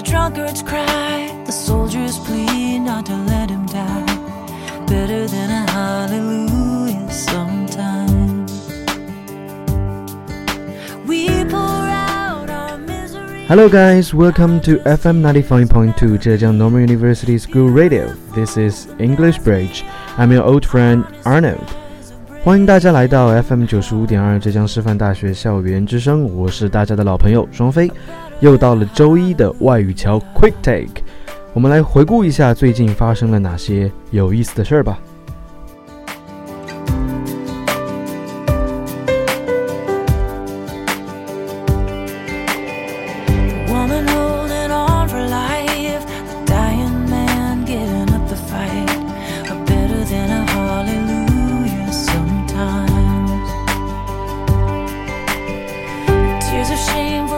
a drunkard's cry, the soldier's plea not to let him die. Better than a hallelujah sometimes. We pour out our misery. Hello, guys. Welcome to FM 95.2 Zhejiang Normal University School Radio. This is English Bridge. I'm your old friend Arnold. 欢迎大家来到 FM 九十五点二浙江师范大学校园之声，我是大家的老朋友双飞。又到了周一的外语桥 Quick Take，我们来回顾一下最近发生了哪些有意思的事儿吧。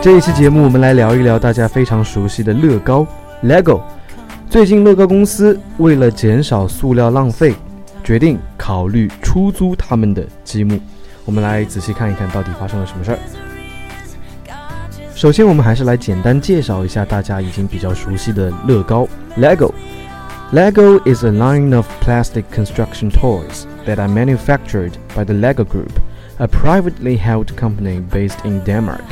这一期节目，我们来聊一聊大家非常熟悉的乐高 （LEGO）。最近，乐高公司为了减少塑料浪费，决定考虑出租他们的积木。我们来仔细看一看，到底发生了什么事儿。首先，我们还是来简单介绍一下大家已经比较熟悉的乐高 （LEGO）。Lego is a line of plastic construction toys that are manufactured by the Lego Group, a privately held company based in Denmark.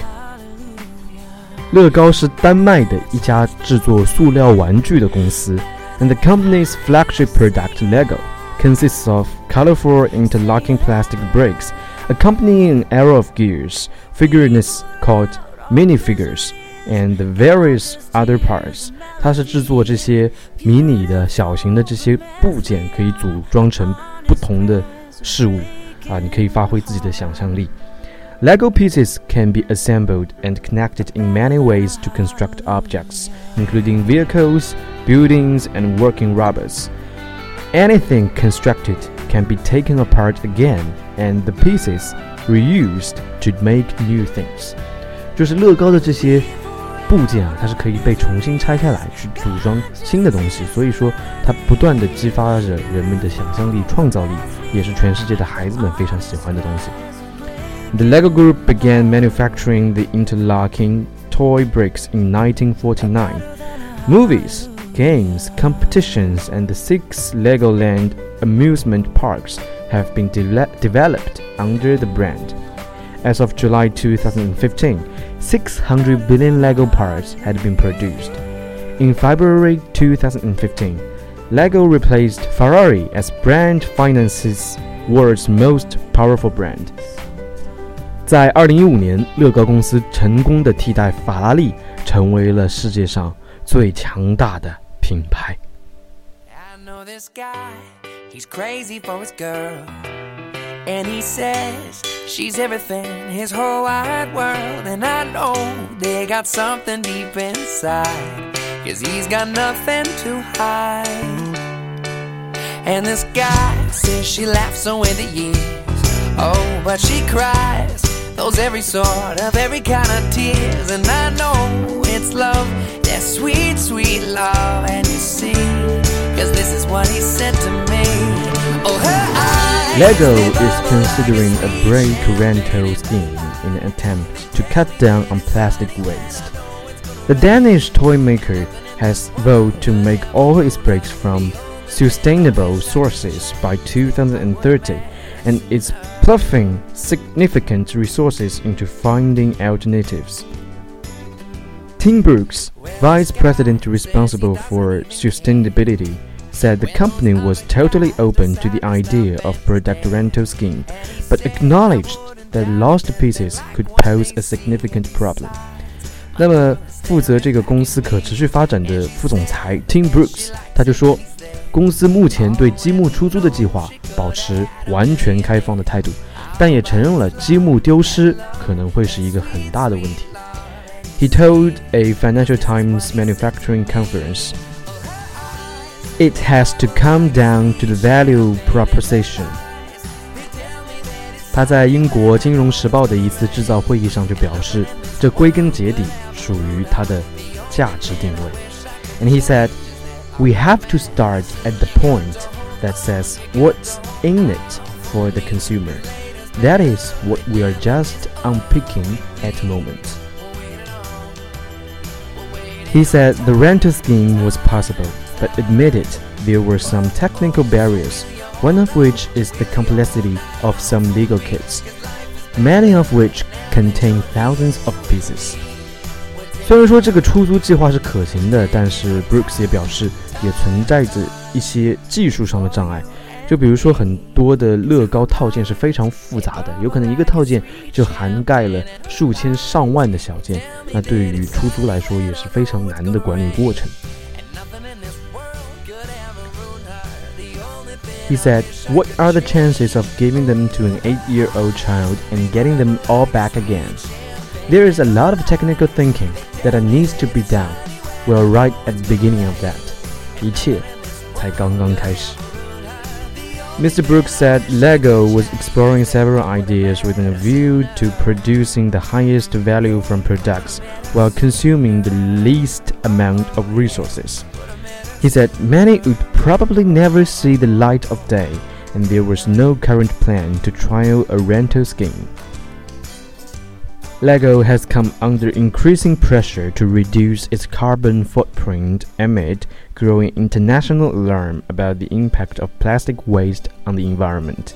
乐高是丹麦的一家制作塑料玩具的公司，and the company's flagship product Lego consists of colorful interlocking plastic bricks accompanying an arrow of gears, figurines called minifigures, and various other parts. 它是制作这些迷你的小型的这些部件，可以组装成不同的事物啊，你可以发挥自己的想象力。 Lego pieces can be assembled and connected in many ways to construct objects, including vehicles, buildings, and working robots. Anything constructed can be taken apart again and the pieces reused to make new things. 就是乐高的这些部件啊，它是可以被重新拆开来去组装新的东西，所以说它不断的激发着人们的想象力、创造力，也是全世界的孩子们非常喜欢的东西。 The Lego Group began manufacturing the interlocking toy bricks in 1949. Movies, games, competitions, and the six Legoland amusement parks have been de- developed under the brand. As of July 2015, 600 billion Lego parts had been produced. In February 2015, Lego replaced Ferrari as brand finance's world's most powerful brand. 在二零一五年，乐高公司成功的替代法拉利，成为了世界上最强大的品牌。I know this guy, he's crazy for his girl. And he says she's everything, his whole wide world. And I know they got something deep inside, cause he's got nothing to hide. And this guy says she laughs away the years. Oh, but she cries those every sort of every kind of tears. And I know it's love, that sweet, sweet love. And you see, cause this is what he said to me. Oh, her eyes. Lego is considering a break rental scheme in an attempt to cut down on plastic waste. The Danish toy maker has vowed to make all its bricks from sustainable sources by 2030 and is ploughing significant resources into finding alternatives. Tim Brooks, vice president responsible for sustainability, said the company was totally open to the idea of product rental scheme, but acknowledged that lost pieces could pose a significant problem. 那么，负责这个公司可持续发展的副总裁 Tim Brooks 他就说， 公司目前对积木出租的计划保持完全开放的态度，但也承认了积木丢失可能会是一个很大的问题。He told a Financial Times manufacturing conference, "It has to come down to the value proposition." 他在英国《金融时报》的一次制造会议上就表示，这归根结底属于它的价值定位。And he said, we have to start at the point that says what's in it for the consumer. That is what we are just unpicking at the moment. He said the rental scheme was possible, but admitted there were some technical barriers, one of which is the complexity of some Lego kits, many of which contain thousands of pieces. 虽然说这个出租计划是可行的，但是 Brooks 也表示，也存在着一些技术上的障碍。就比如说，很多的乐高套件是非常复杂的，有可能一个套件就涵盖了数千上万的小件，那对于出租来说也是非常难的管理过程。He said, What are the chances of giving them to an eight year old child and getting them all back again? There is a lot of technical thinking that needs to be done. We're right at the beginning of that. 一切才刚刚开始。Mr. Brooks said LEGO was exploring several ideas with a view to producing the highest value from products while consuming the least amount of resources. He said many would probably never see the light of day, and there was no current plan to trial a rental scheme. LEGO has come under increasing pressure to reduce its carbon footprint amid growing international alarm about the impact of plastic waste on the environment.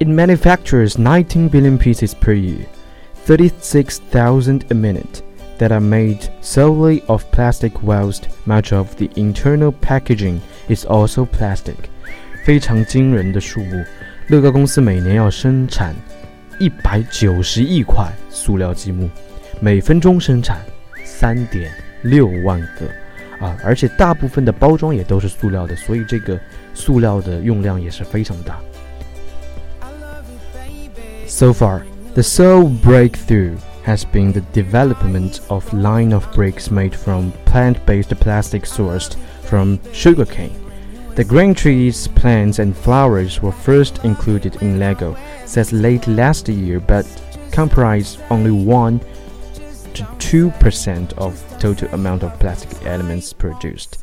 It manufactures 19 billion pieces per year, 36,000 a minute, that are made solely of plastic whilst much of the internal packaging is also plastic. 非常惊人的数目，乐高公司每年要生产 一百九十亿块塑料积木，每分钟生产三点六万个啊！而且大部分的包装也都是塑料的，所以这个塑料的用量也是非常大。So far, the sole breakthrough has been the development of line of bricks made from plant-based plastic sourced from sugarcane. The grain trees, plants, and flowers were first included in LEGO since late last year, but comprise only 1 to 2% of total amount of plastic elements produced.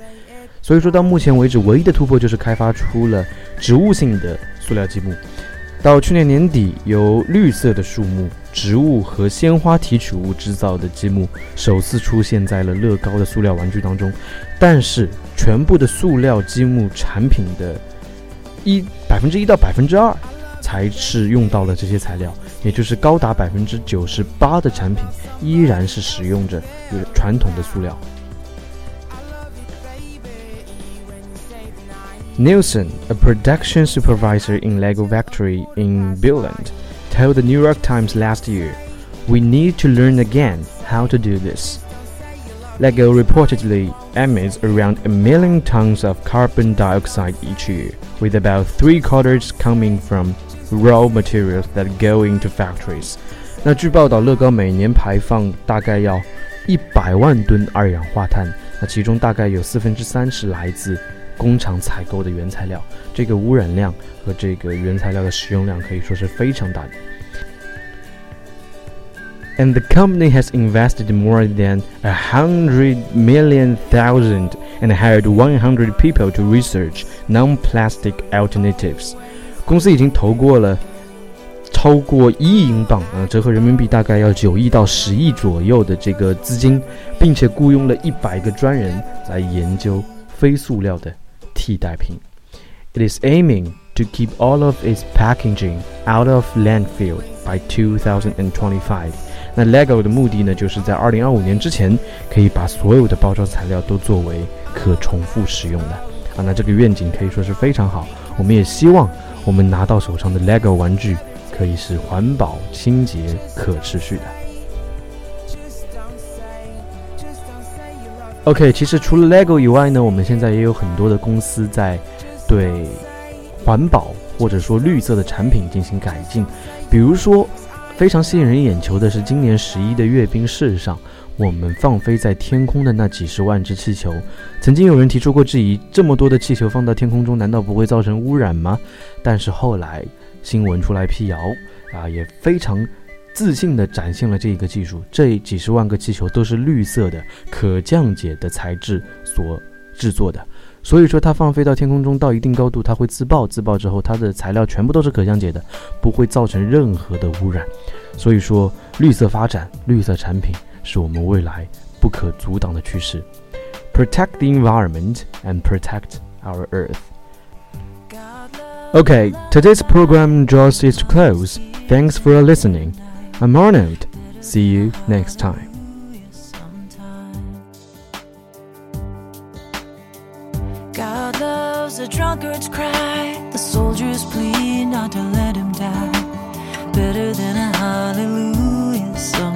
所以说到目前为止，唯一的突破就是开发出了植物性的塑料积木。到去年年底，由绿色的树木、植物和鲜花提取物制造的积木首次出现在了乐高的塑料玩具当中。但是， 全部的塑料积木产品的一百分之一到百分之二才是用到了这些材料，也就是高达百分之九十八的产品依然是使用着传统的塑料。Nielsen, a production supervisor in Lego Factory in Billund, told the New York Times last year, We need to learn again how to do this. LEGO reportedly emits around a million tons of carbon dioxide each year, with about three quarters coming from raw materials that go into factories. 那据报道，乐高每年排放大概要一百万吨二氧化碳，那其中大概有四分之三是来自工厂采购的原材料。这个污染量和这个原材料的使用量可以说是非常大的。and the company has invested more than a hundred million thousand and hired 100 people to research non-plastic alternatives。公司已经投过了超过一亿英镑，呃，折合人民币大概要九亿到十亿左右的这个资金，并且雇佣了一百个专人来研究非塑料的替代品。It is aiming to keep all of its packaging out of landfill by 2025. 那 LEGO 的目的呢，就是在二零二五年之前，可以把所有的包装材料都作为可重复使用的啊。那这个愿景可以说是非常好。我们也希望我们拿到手上的 LEGO 玩具可以是环保、清洁、可持续的。OK，其实除了 LEGO 以外呢，我们现在也有很多的公司在对环保或者说绿色的产品进行改进，比如说。非常吸引人眼球的是，今年十一的阅兵式上，我们放飞在天空的那几十万只气球。曾经有人提出过质疑：这么多的气球放到天空中，难道不会造成污染吗？但是后来新闻出来辟谣，啊，也非常自信地展现了这一个技术。这几十万个气球都是绿色的、可降解的材质所制作的。所以说它放飞到天空中到一定高度，它会自爆，自爆之后它的材料全部都是可降解的，不会造成任何的污染。所以说，绿色发展、绿色产品是我们未来不可阻挡的趋势。Protect the environment and protect our earth. Okay, today's program draws its close. Thanks for listening. I'm Arnold. See you next time. God loves the drunkard's cry, the soldier's plea not to let him die. Better than a hallelujah sometimes.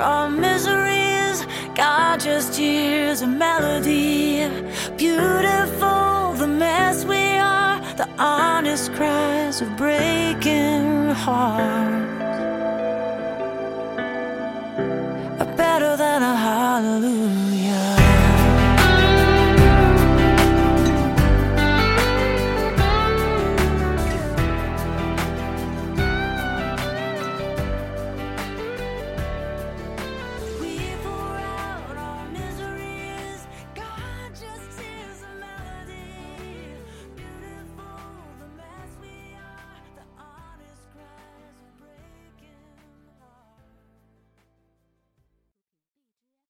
Our miseries. God just hears a melody. Beautiful, the mess we are. The honest cries of breaking hearts are better than a hallelujah.